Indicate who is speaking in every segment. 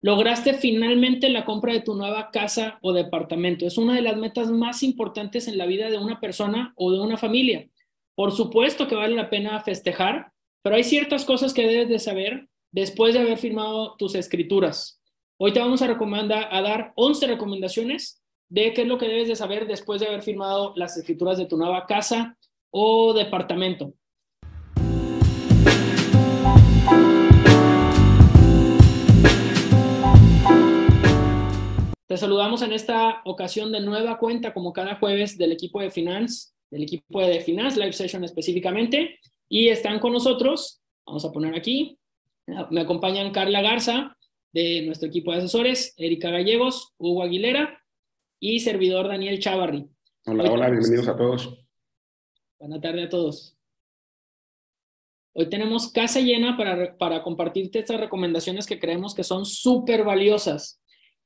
Speaker 1: lograste finalmente la compra de tu nueva casa o departamento. Es una de las metas más importantes en la vida de una persona o de una familia. Por supuesto que vale la pena festejar, pero hay ciertas cosas que debes de saber después de haber firmado tus escrituras. Hoy te vamos a recomendar a dar 11 recomendaciones de qué es lo que debes de saber después de haber firmado las escrituras de tu nueva casa o departamento. Te saludamos en esta ocasión de nueva cuenta, como cada jueves, del equipo de Finance, del equipo de Finance Live Session específicamente. Y están con nosotros, vamos a poner aquí, me acompañan Carla Garza, de nuestro equipo de asesores, Erika Gallegos, Hugo Aguilera y servidor Daniel Chavarri.
Speaker 2: Hola, hola, bienvenidos a todos.
Speaker 1: Buenas tardes a todos. Hoy tenemos casa llena para, para compartirte estas recomendaciones que creemos que son súper valiosas.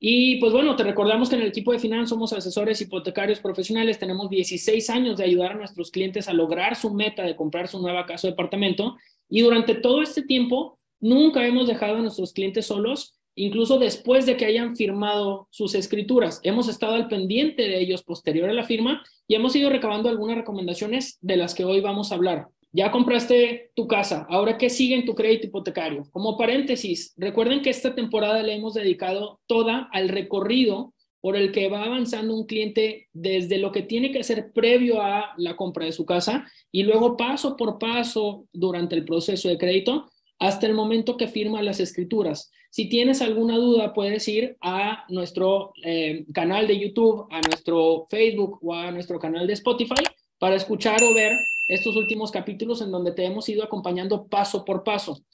Speaker 1: Y pues bueno, te recordamos que en el equipo de finanzas somos asesores hipotecarios profesionales, tenemos 16 años de ayudar a nuestros clientes a lograr su meta de comprar su nueva casa o departamento y durante todo este tiempo nunca hemos dejado a nuestros clientes solos, incluso después de que hayan firmado sus escrituras. Hemos estado al pendiente de ellos posterior a la firma y hemos ido recabando algunas recomendaciones de las que hoy vamos a hablar. Ya compraste tu casa, ahora qué sigue en tu crédito hipotecario. Como paréntesis, recuerden que esta temporada le hemos dedicado toda al recorrido por el que va avanzando un cliente desde lo que tiene que hacer previo a la compra de su casa y luego paso por paso durante el proceso de crédito hasta el momento que firma las escrituras. Si tienes alguna duda, puedes ir a nuestro eh, canal de YouTube, a nuestro Facebook o a nuestro canal de Spotify para escuchar o ver estos últimos capítulos en donde te hemos ido acompañando paso por paso.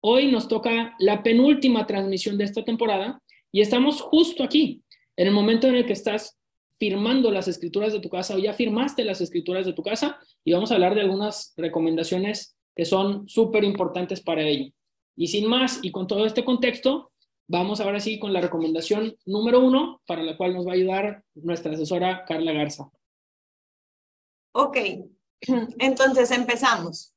Speaker 1: Hoy nos toca la penúltima transmisión de esta temporada y estamos justo aquí, en el momento en el que estás firmando las escrituras de tu casa o ya firmaste las escrituras de tu casa y vamos a hablar de algunas recomendaciones que son súper importantes para ello. Y sin más, y con todo este contexto, vamos ahora sí con la recomendación número uno, para la cual nos va a ayudar nuestra asesora Carla Garza.
Speaker 3: Ok, entonces, empezamos.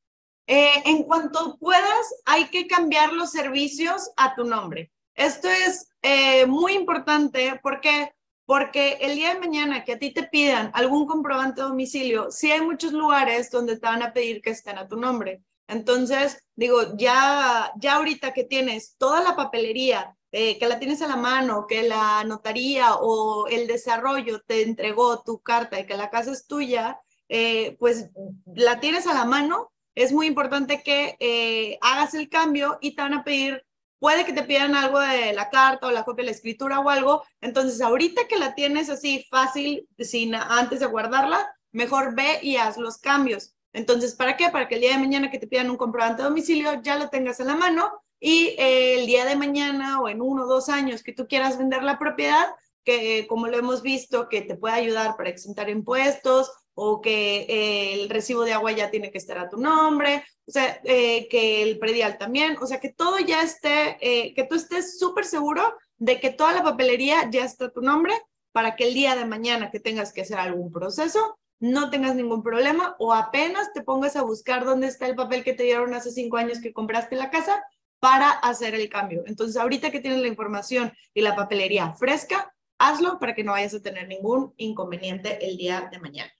Speaker 3: Eh, en cuanto puedas, hay que cambiar los servicios a tu nombre. Esto es eh, muy importante porque, porque el día de mañana que a ti te pidan algún comprobante de domicilio, sí hay muchos lugares donde te van a pedir que estén a tu nombre. Entonces, digo, ya, ya ahorita que tienes toda la papelería, eh, que la tienes a la mano, que la notaría o el desarrollo te entregó tu carta y que la casa es tuya, eh, pues la tienes a la mano, es muy importante que eh, hagas el cambio y te van a pedir, puede que te pidan algo de la carta o la copia de la escritura o algo, entonces ahorita que la tienes así fácil, sin antes de guardarla, mejor ve y haz los cambios. Entonces, ¿para qué? Para que el día de mañana que te pidan un comprobante de domicilio ya lo tengas en la mano y eh, el día de mañana o en uno o dos años que tú quieras vender la propiedad, que como lo hemos visto, que te pueda ayudar para exentar impuestos o que eh, el recibo de agua ya tiene que estar a tu nombre, o sea, eh, que el predial también, o sea, que todo ya esté, eh, que tú estés súper seguro de que toda la papelería ya está a tu nombre para que el día de mañana que tengas que hacer algún proceso no tengas ningún problema o apenas te pongas a buscar dónde está el papel que te dieron hace cinco años que compraste la casa para hacer el cambio. Entonces, ahorita que tienes la información y la papelería fresca, hazlo para que no vayas a tener ningún inconveniente el día de mañana.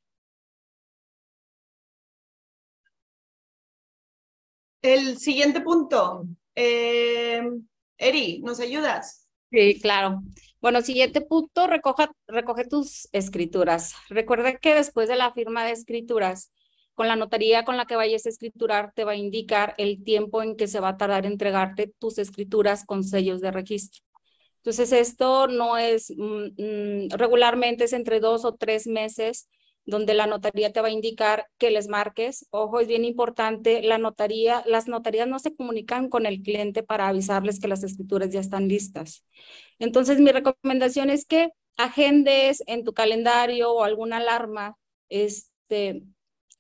Speaker 3: El siguiente punto. Eh, Eri, ¿nos ayudas?
Speaker 4: Sí, claro. Bueno, siguiente punto, recoge tus escrituras. Recuerda que después de la firma de escrituras, con la notaría con la que vayas a escriturar, te va a indicar el tiempo en que se va a tardar en entregarte tus escrituras con sellos de registro. Entonces, esto no es, mm, mm, regularmente es entre dos o tres meses donde la notaría te va a indicar que les marques. Ojo, es bien importante, la notaría, las notarías no se comunican con el cliente para avisarles que las escrituras ya están listas. Entonces, mi recomendación es que agendes en tu calendario o alguna alarma este,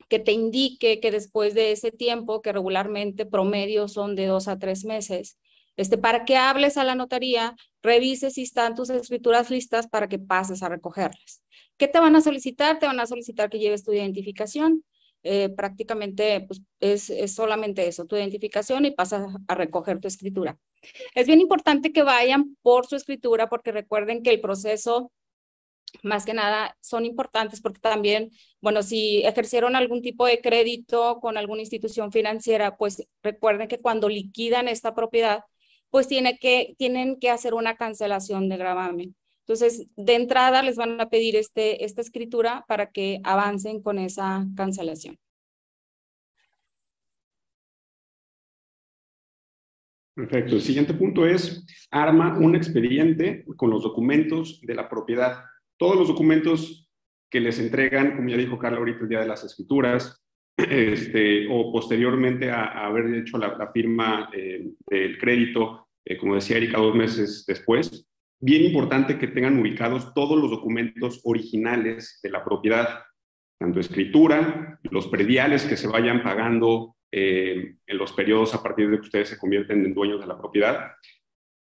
Speaker 4: que te indique que después de ese tiempo, que regularmente promedio son de dos a tres meses, este, para que hables a la notaría, revise si están tus escrituras listas para que pases a recogerlas. ¿Qué te van a solicitar? Te van a solicitar que lleves tu identificación, eh, prácticamente pues, es, es solamente eso, tu identificación y pasas a recoger tu escritura. Es bien importante que vayan por su escritura porque recuerden que el proceso más que nada son importantes porque también, bueno, si ejercieron algún tipo de crédito con alguna institución financiera, pues recuerden que cuando liquidan esta propiedad, pues tiene que, tienen que hacer una cancelación de gravamen. Entonces, de entrada les van a pedir este, esta escritura para que avancen con esa cancelación.
Speaker 2: Perfecto. El siguiente punto es, arma un expediente con los documentos de la propiedad. Todos los documentos que les entregan, como ya dijo Carla ahorita, el día de las escrituras, este, o posteriormente a, haber hecho la, firma eh, del crédito, eh, como decía Erika, dos meses después, bien importante que tengan ubicados todos los documentos originales de la propiedad, tanto escritura, los prediales que se vayan pagando eh, en los periodos a partir de que ustedes se convierten en dueños de la propiedad,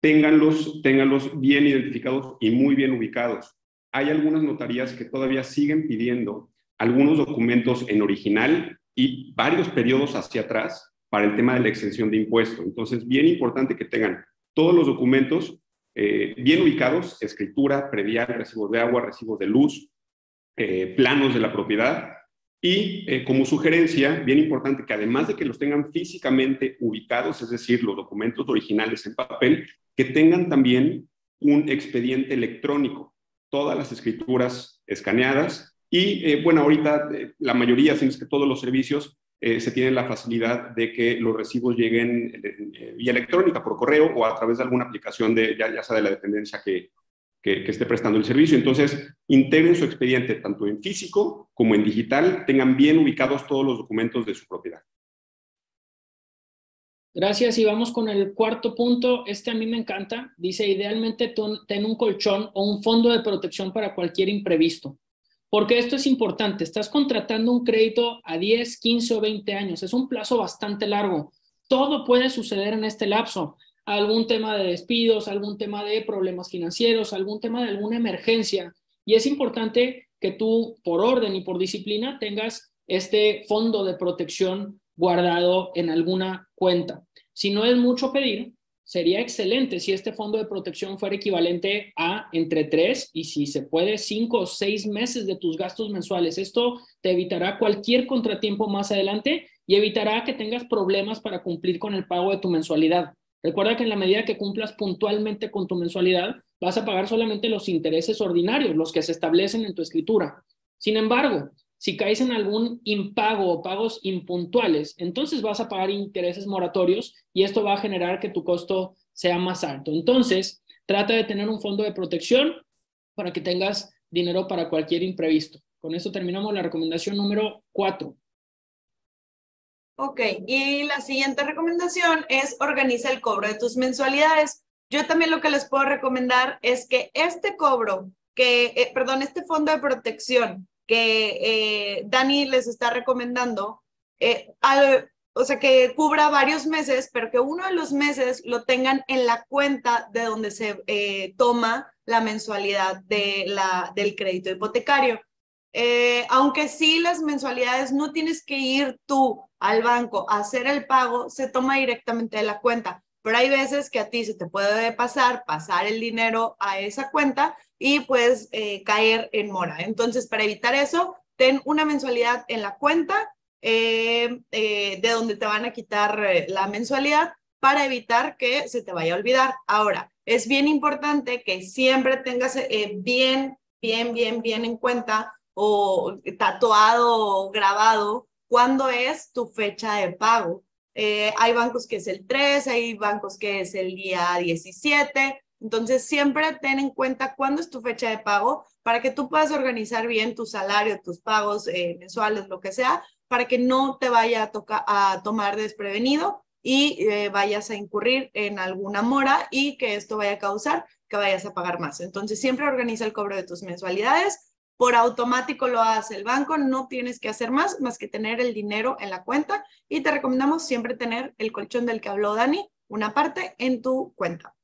Speaker 2: ténganlos, ténganlos bien identificados y muy bien ubicados. Hay algunas notarías que todavía siguen pidiendo algunos documentos en original y varios periodos hacia atrás para el tema de la exención de impuesto. Entonces, bien importante que tengan todos los documentos eh, bien ubicados, escritura, predial, recibos de agua, recibos de luz, eh, planos de la propiedad. Y eh, como sugerencia, bien importante que además de que los tengan físicamente ubicados, es decir, los documentos originales en papel, que tengan también un expediente electrónico, todas las escrituras escaneadas. Y bueno, ahorita la mayoría, si es que todos los servicios eh, se tiene la facilidad de que los recibos lleguen eh, vía electrónica, por correo o a través de alguna aplicación, de, ya, sea de la dependencia que, que, esté prestando el servicio. Entonces, integren su expediente tanto en físico como en digital, tengan bien ubicados todos los documentos de su propiedad.
Speaker 1: Gracias y vamos con el cuarto punto. Este a mí me encanta. Dice, idealmente ten un colchón o un fondo de protección para cualquier imprevisto. Porque esto es importante, estás contratando un crédito a 10, 15 o 20 años, es un plazo bastante largo. Todo puede suceder en este lapso. Algún tema de despidos, algún tema de problemas financieros, algún tema de alguna emergencia. Y es importante que tú, por orden y por disciplina, tengas este fondo de protección guardado en alguna cuenta. Si no es mucho pedir, sería excelente si este fondo de protección fuera equivalente a entre tres y si se puede cinco o seis meses de tus gastos mensuales. Esto te evitará cualquier contratiempo más adelante y evitará que tengas problemas para cumplir con el pago de tu mensualidad. Recuerda que en la medida que cumplas puntualmente con tu mensualidad, vas a pagar solamente los intereses ordinarios, los que se establecen en tu escritura. Sin embargo, si caes en algún impago o pagos impuntuales, entonces vas a pagar intereses moratorios y esto va a generar que tu costo sea más alto. Entonces, trata de tener un fondo de protección para que tengas dinero para cualquier imprevisto. Con esto terminamos la recomendación número cuatro.
Speaker 3: Ok, y la siguiente recomendación es organiza el cobro de tus mensualidades. Yo también lo que les puedo recomendar es que este cobro, que, eh, perdón, este fondo de protección que eh, Dani les está recomendando, eh, o sea, que cubra varios meses, pero que uno de los meses lo tengan en la cuenta de donde se eh, toma la mensualidad de la, del crédito hipotecario. aunque sí las mensualidades no tienes que ir tú al banco a hacer el pago, se toma directamente de la cuenta. Pero hay veces que a ti se te puede pasar, pasar el dinero a esa cuenta y puedes eh, caer en mora. Entonces, para evitar eso, ten una mensualidad en la cuenta eh, eh, de donde te van a quitar la mensualidad para evitar que se te vaya a olvidar. Ahora, es bien importante que siempre tengas bien, bien, bien, bien en cuenta o tatuado o grabado cuándo es tu fecha de pago. Hay bancos que es el 3, hay bancos que es el día 17, entonces, siempre ten en cuenta cuándo es tu fecha de pago para que tú puedas organizar bien tu salario, tus pagos eh, mensuales, lo que sea, para que no te vaya a, tocar, a tomar desprevenido y eh, vayas a incurrir en alguna mora y que esto vaya a causar que vayas a pagar más. Entonces, siempre organiza el cobro de tus mensualidades. Por automático lo hace el banco, no tienes que hacer más más que tener el dinero en la cuenta y te recomendamos siempre tener el colchón del que habló Dani, una parte en tu cuenta.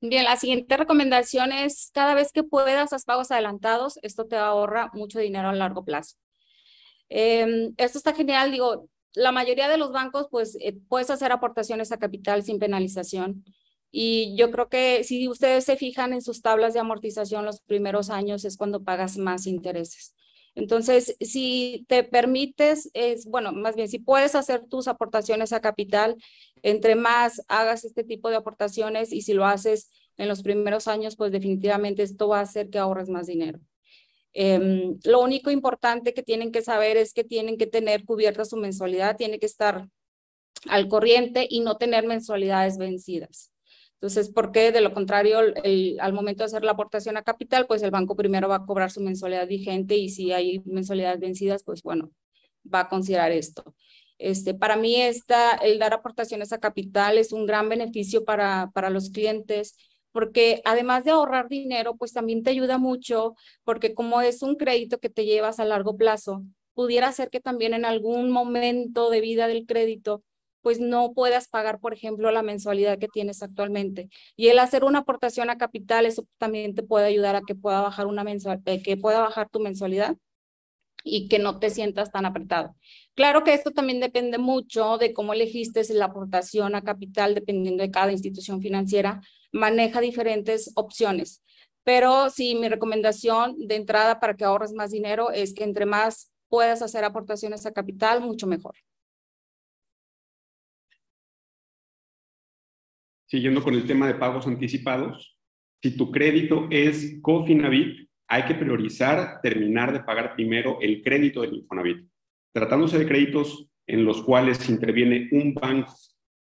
Speaker 4: Bien, la siguiente recomendación es cada vez que puedas, haz pagos adelantados. Esto te ahorra mucho dinero a largo plazo. Em, esto está genial, digo, la mayoría de los bancos, pues eh, puedes hacer aportaciones a capital sin penalización. Y yo creo que si ustedes se fijan en sus tablas de amortización los primeros años es cuando pagas más intereses. Entonces, si te permites, es bueno, más bien, si puedes hacer tus aportaciones a capital, entre más hagas este tipo de aportaciones y si lo haces en los primeros años, pues definitivamente esto va a hacer que ahorres más dinero. Em, lo único importante que tienen que saber es que tienen que tener cubierta su mensualidad, tiene que estar al corriente y no tener mensualidades vencidas. Entonces, porque de lo contrario, al momento de hacer la aportación a capital, pues el banco primero va a cobrar su mensualidad vigente y si hay mensualidades vencidas, pues bueno, va a considerar esto. Este, para mí, esta, el dar aportaciones a capital es un gran beneficio para, para los clientes porque además de ahorrar dinero, pues también te ayuda mucho, porque como es un crédito que te llevas a largo plazo, pudiera ser que también en algún momento de vida del crédito pues no puedas pagar, por ejemplo, la mensualidad que tienes actualmente. Y el hacer una aportación a capital, eso también te puede ayudar a que pueda bajar, una mensual, eh, que pueda bajar tu mensualidad y que no te sientas tan apretado. Claro que esto también depende mucho de cómo elegiste la aportación a capital, dependiendo de cada institución financiera, maneja diferentes opciones. Pero sí, mi recomendación de entrada para que ahorres más dinero es que entre más puedas hacer aportaciones a capital, mucho mejor.
Speaker 2: Siguiendo con el tema de pagos anticipados, si tu crédito es Cofinavit, hay que priorizar terminar de pagar primero el crédito del Infonavit. Tratándose de créditos en los cuales interviene un banco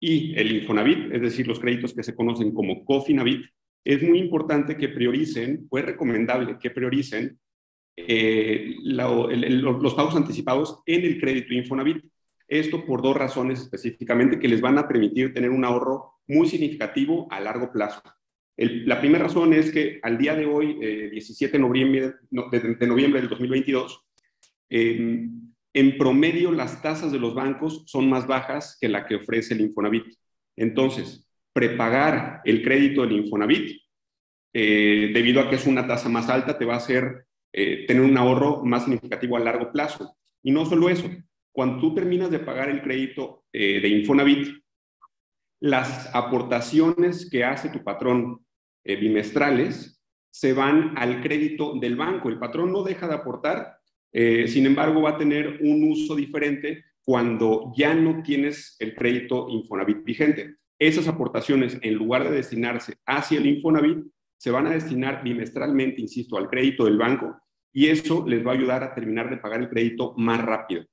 Speaker 2: y el Infonavit, es decir, los créditos que se conocen como Cofinavit, es muy importante que prioricen, o es recomendable que prioricen eh, los pagos anticipados en el crédito Infonavit. Esto por dos razones específicamente que les van a permitir tener un ahorro muy significativo a largo plazo. la primera razón es que al día de hoy, 17 eh, de noviembre, de, noviembre del 2022, en promedio las tasas de los bancos son más bajas que la que ofrece el Infonavit. Entonces, prepagar el crédito del Infonavit, eh, debido a que es una tasa más alta, te va a hacer eh, tener un ahorro más significativo a largo plazo. Y no solo eso, cuando tú terminas de pagar el crédito eh, de Infonavit, las aportaciones que hace tu patrón bimestrales se van al crédito del banco. El patrón no deja de aportar, eh, sin embargo, va a tener un uso diferente cuando ya no tienes el crédito Infonavit vigente. Esas aportaciones, en lugar de destinarse hacia el Infonavit, se van a destinar bimestralmente, insisto, al crédito del banco y eso les va a ayudar a terminar de pagar el crédito más rápido.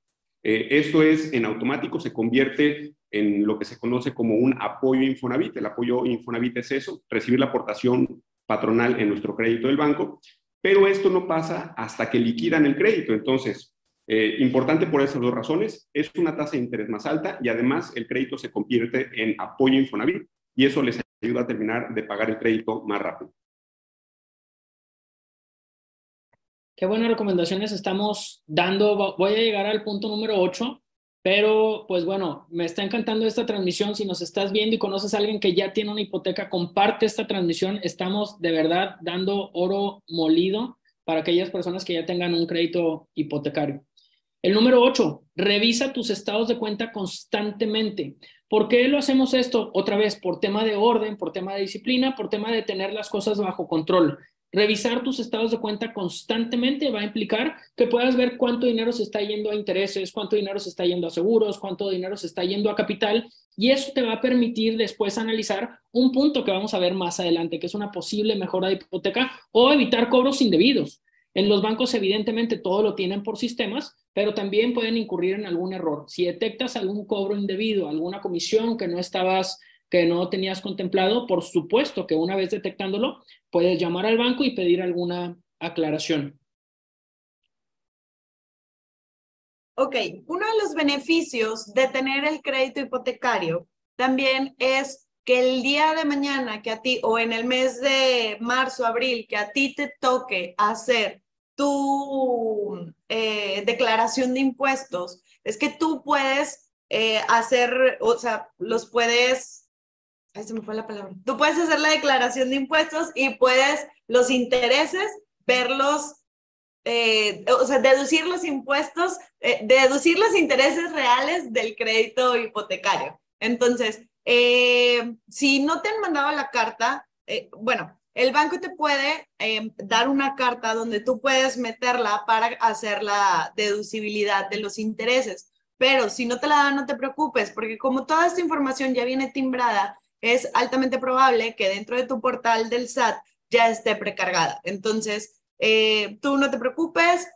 Speaker 2: Eh, esto es en automático, se convierte en lo que se conoce como un apoyo Infonavit. El apoyo Infonavit es eso, recibir la aportación patronal en nuestro crédito del banco pero esto no pasa hasta que liquidan el crédito. Entonces, eh, importante por esas dos razones, es una tasa de interés más alta y además el crédito se convierte en apoyo Infonavit y eso les ayuda a terminar de pagar el crédito más rápido.
Speaker 1: Qué buenas recomendaciones estamos dando. Voy a llegar al punto número 8, pero pues bueno, me está encantando esta transmisión. Si nos estás viendo y conoces a alguien que ya tiene una hipoteca, comparte esta transmisión. Estamos de verdad dando oro molido para aquellas personas que ya tengan un crédito hipotecario. El número 8, revisa tus estados de cuenta constantemente. ¿Por qué lo hacemos esto? Otra vez, por tema de orden, por tema de disciplina, por tema de tener las cosas bajo control. Revisar tus estados de cuenta constantemente va a implicar que puedas ver cuánto dinero se está yendo a intereses, cuánto dinero se está yendo a seguros, cuánto dinero se está yendo a capital y eso te va a permitir después analizar un punto que vamos a ver más adelante, que es una posible mejora de hipoteca o evitar cobros indebidos. En los bancos evidentemente todo lo tienen por sistemas, pero también pueden incurrir en algún error. Si detectas algún cobro indebido, alguna comisión que no estabas que no tenías contemplado, por supuesto que una vez detectándolo, puedes llamar al banco y pedir alguna aclaración.
Speaker 3: Ok, uno de los beneficios de tener el crédito hipotecario también es que el día de mañana que a ti, o en el mes de marzo, abril, que a ti te toque hacer tu eh, declaración de impuestos, es que tú puedes eh, hacer, o sea, los puedes ahí se me fue la palabra. Tú puedes hacer la declaración de impuestos y puedes los intereses verlos, eh, o sea, deducir los impuestos, eh, deducir los intereses reales del crédito hipotecario. Entonces, eh, si no te han mandado la carta, bueno, el banco te puede dar una carta donde tú puedes meterla para hacer la deducibilidad de los intereses. Pero si no te la dan, no te preocupes, porque como toda esta información ya viene timbrada, es altamente probable que dentro de tu portal del SAT ya esté precargada. Entonces, eh, tú no te preocupes,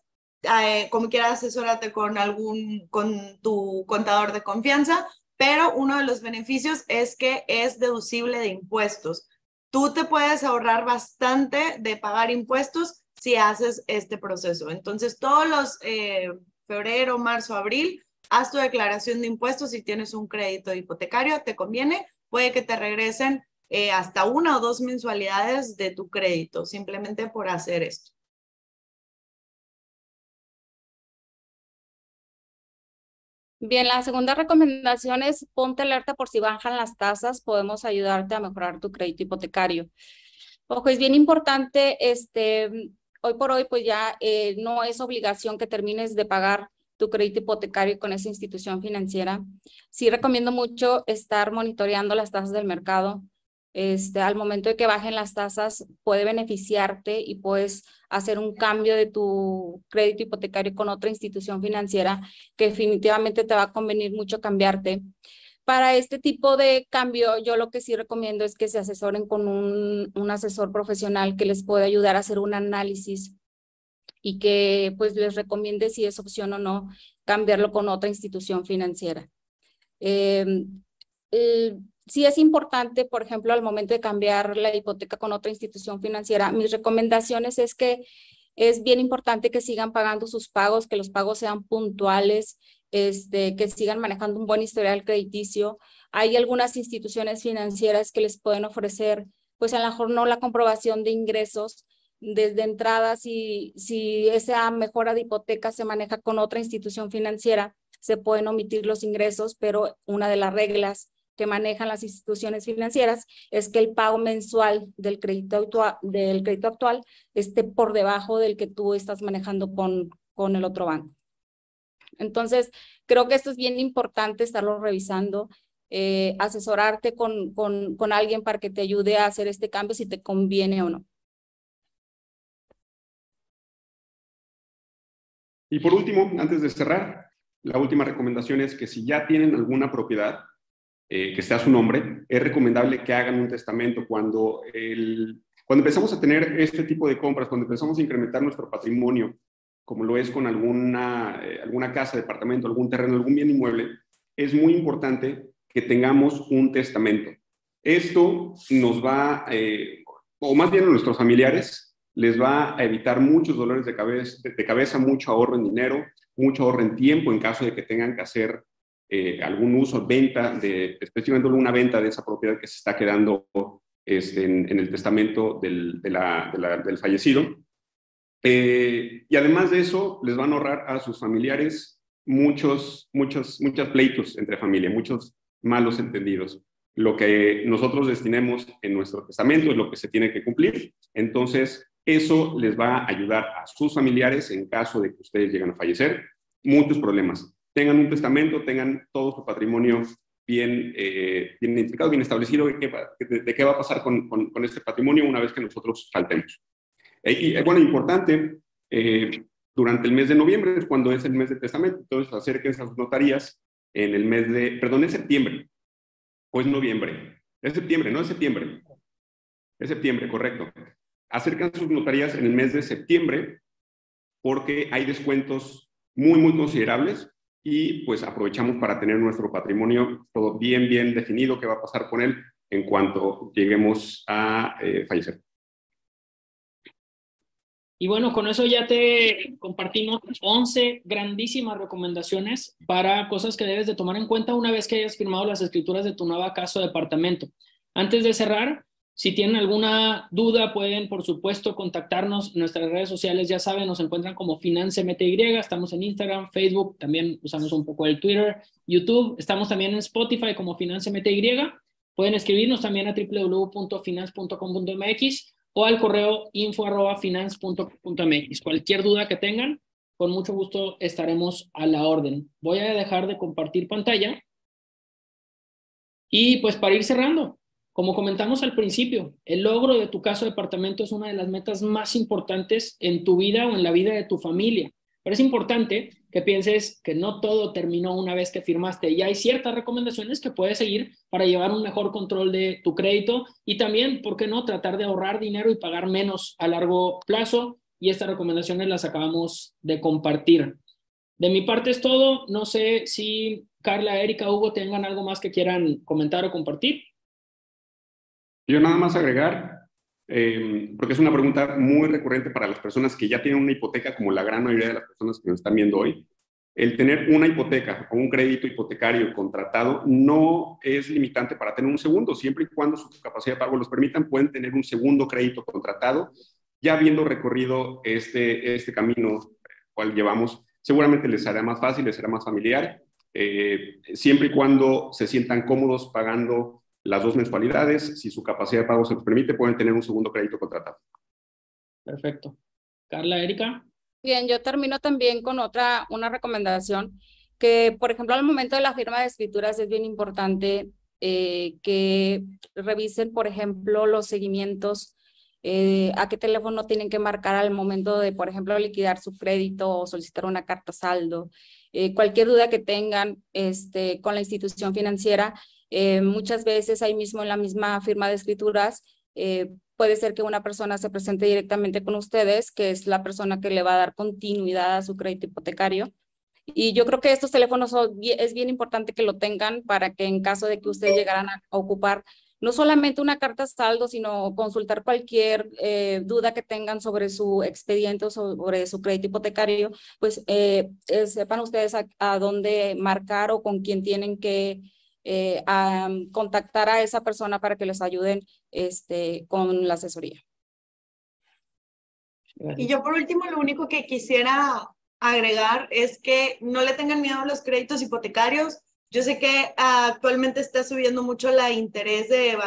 Speaker 3: eh, como quieras asesórate con algún, con tu contador de confianza, pero uno de los beneficios es que es deducible de impuestos. Tú te puedes ahorrar bastante de pagar impuestos si haces este proceso. Entonces, todos los eh, febrero, marzo, abril, haz tu declaración de impuestos si tienes un crédito hipotecario, te conviene, puede que te regresen eh, hasta una o dos mensualidades de tu crédito, simplemente por hacer esto.
Speaker 4: Bien, la segunda recomendación es ponte alerta por si bajan las tasas, podemos ayudarte a mejorar tu crédito hipotecario. Ojo, es bien importante, este, hoy por hoy pues ya eh, no es obligación que termines de pagar tu crédito hipotecario con esa institución financiera. Sí recomiendo mucho estar monitoreando las tasas del mercado. Este, al momento de que bajen las tasas, puede beneficiarte y puedes hacer un cambio de tu crédito hipotecario con otra institución financiera que definitivamente te va a convenir mucho cambiarte. Para este tipo de cambio, yo lo que sí recomiendo es que se asesoren con un, un asesor profesional que les pueda ayudar a hacer un análisis y que pues les recomiende si es opción o no cambiarlo con otra institución financiera. Eh, sí es importante, por ejemplo, al momento de cambiar la hipoteca con otra institución financiera, mis recomendaciones es que es bien importante que sigan pagando sus pagos, que los pagos sean puntuales, este, que sigan manejando un buen historial crediticio. Hay algunas instituciones financieras que les pueden ofrecer, pues a lo mejor no la comprobación de ingresos, desde entrada, si, si esa mejora de hipoteca se maneja con otra institución financiera, se pueden omitir los ingresos, pero una de las reglas que manejan las instituciones financieras es que el pago mensual del crédito, actual, del crédito actual esté por debajo del que tú estás manejando con, con el otro banco. Entonces, creo que esto es bien importante estarlo revisando, eh, asesorarte con, con, con alguien para que te ayude a hacer este cambio si te conviene o no.
Speaker 2: Y por último, antes de cerrar, la última recomendación es que si ya tienen alguna propiedad eh, que sea su nombre, es recomendable que hagan un testamento cuando, cuando empezamos a tener este tipo de compras, cuando empezamos a incrementar nuestro patrimonio, como lo es con alguna, eh, alguna casa, departamento, algún terreno, algún bien inmueble, es muy importante que tengamos un testamento. Esto nos va, eh, o más bien a nuestros familiares, les va a evitar muchos dolores de cabeza, de, cabeza, mucho ahorro en dinero, mucho ahorro en tiempo en caso de que tengan que hacer eh, algún uso, venta, de, especialmente una venta de esa propiedad que se está quedando este, en, el testamento del, del fallecido. Eh, y además de eso, les van a ahorrar a sus familiares muchos, muchos, muchos pleitos entre familia, muchos malos entendidos. Lo que nosotros destinemos en nuestro testamento es lo que se tiene que cumplir. Entonces, eso les va a ayudar a sus familiares en caso de que ustedes lleguen a fallecer. Muchos problemas. Tengan un testamento, tengan todo su patrimonio bien, eh, bien identificado, bien establecido de qué, va, a pasar con, con, este patrimonio una vez que nosotros faltemos. Eh, y eh, bueno, importante, durante el mes de noviembre es cuando es el mes de testamento, entonces acérquense a sus notarías en el mes de, perdón, es septiembre, o es noviembre, es septiembre, no es septiembre, es septiembre, correcto acercan sus notarías en el mes de septiembre porque hay descuentos muy, muy considerables y pues aprovechamos para tener nuestro patrimonio todo bien, bien definido, qué va a pasar con él en cuanto lleguemos a eh, fallecer.
Speaker 1: Y bueno, con eso ya te compartimos 11 grandísimas recomendaciones para cosas que debes de tomar en cuenta una vez que hayas firmado las escrituras de tu nueva casa o departamento. Antes de cerrar, si tienen alguna duda, pueden, por supuesto, contactarnos nuestras redes sociales. Ya saben, nos encuentran como Finance MTY. Estamos en Instagram, Facebook, también usamos un poco el Twitter, YouTube. Estamos también en Spotify como Finance MTY. Pueden escribirnos también a www.finance.com.mx o al correo info.finance.com.mx. Cualquier duda que tengan, con mucho gusto estaremos a la orden. Voy a dejar de compartir pantalla. Y pues para ir cerrando, como comentamos al principio, el logro de tu caso de departamento es una de las metas más importantes en tu vida o en la vida de tu familia. Pero es importante que pienses que no todo terminó una vez que firmaste y hay ciertas recomendaciones que puedes seguir para llevar un mejor control de tu crédito y también, ¿por qué no?, tratar de ahorrar dinero y pagar menos a largo plazo. Y estas recomendaciones las acabamos de compartir. De mi parte es todo. No sé si Carla, Erika, Hugo tengan algo más que quieran comentar o compartir.
Speaker 2: Yo nada más agregar, eh, porque es una pregunta muy recurrente para las personas que ya tienen una hipoteca, como la gran mayoría de las personas que nos están viendo hoy. El tener una hipoteca o un crédito hipotecario contratado no es limitante para tener un segundo, siempre y cuando su capacidad de pago los permitan, pueden tener un segundo crédito contratado. Ya habiendo recorrido este, este camino cual llevamos, seguramente les será más fácil, les será más familiar, eh, siempre y cuando se sientan cómodos pagando las dos mensualidades. Si su capacidad de pago se los permite, pueden tener un segundo crédito contratado.
Speaker 1: Perfecto. Carla, Erika.
Speaker 4: Bien, yo termino también con otra, una recomendación que, por ejemplo, al momento de la firma de escrituras es bien importante eh, que revisen, por ejemplo, los seguimientos, eh, a qué teléfono tienen que marcar al momento de, por ejemplo, liquidar su crédito o solicitar una carta saldo. Eh, cualquier duda que tengan este, con la institución financiera, eh, muchas veces ahí mismo en la misma firma de escrituras, eh, puede ser que una persona se presente directamente con ustedes, que es la persona que le va a dar continuidad a su crédito hipotecario. Y yo creo que estos teléfonos es bien importante que lo tengan para que en caso de que ustedes llegaran a ocupar no solamente una carta saldo, sino consultar cualquier eh, duda que tengan sobre su expediente o sobre su crédito hipotecario, pues sepan ustedes a, dónde marcar o con quién tienen que eh, a contactar a esa persona para que les ayuden este, con la asesoría.
Speaker 3: Y yo por último, lo único que quisiera agregar es que no le tengan miedo a los créditos hipotecarios. Yo sé que actualmente está subiendo mucho la interés de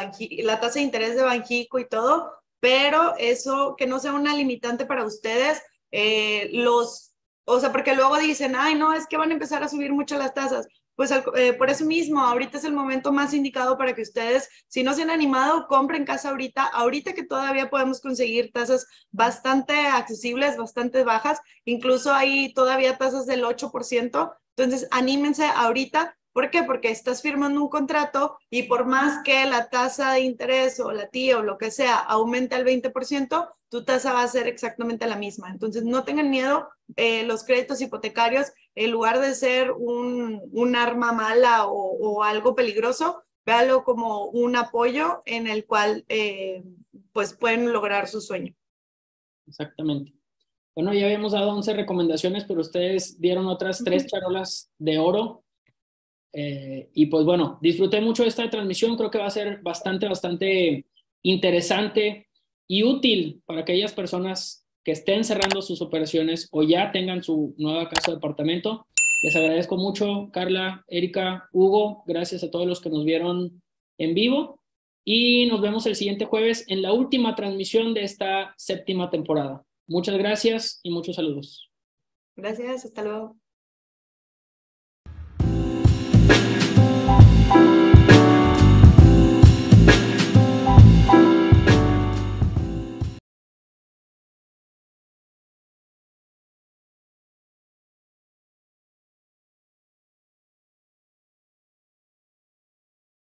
Speaker 3: la tasa de interés de Banjico y todo, pero eso que no sea una limitante para ustedes. Eh, los, o sea, porque luego dicen, ay, no, es que van a empezar a subir mucho las tasas pues eh, por eso mismo, ahorita es el momento más indicado para que ustedes, si no se han animado, compren casa ahorita, ahorita que todavía podemos conseguir tasas bastante accesibles, bastante bajas, incluso hay todavía tasas del 8%, entonces anímense ahorita. ¿Por qué? Porque estás firmando un contrato y por más que la tasa de interés o la tía o lo que sea aumente al 20%, tu tasa va a ser exactamente la misma. Entonces, no tengan miedo, eh, los créditos hipotecarios en lugar de ser un, un arma mala o, algo peligroso, véalo como un apoyo en el cual eh, pues pueden lograr su sueño.
Speaker 1: Exactamente. Bueno, ya habíamos dado 11 recomendaciones, pero ustedes dieron otras tres charolas de oro. Eh, y pues bueno, disfruté mucho de esta transmisión, creo que va a ser bastante, bastante interesante y útil para aquellas personas que estén cerrando sus operaciones o ya tengan su nueva casa de departamento. Les agradezco mucho, Carla, Erika, Hugo, gracias a todos los que nos vieron en vivo y nos vemos el siguiente jueves en la última transmisión de esta séptima temporada. Muchas gracias y muchos saludos.
Speaker 3: Gracias, hasta luego.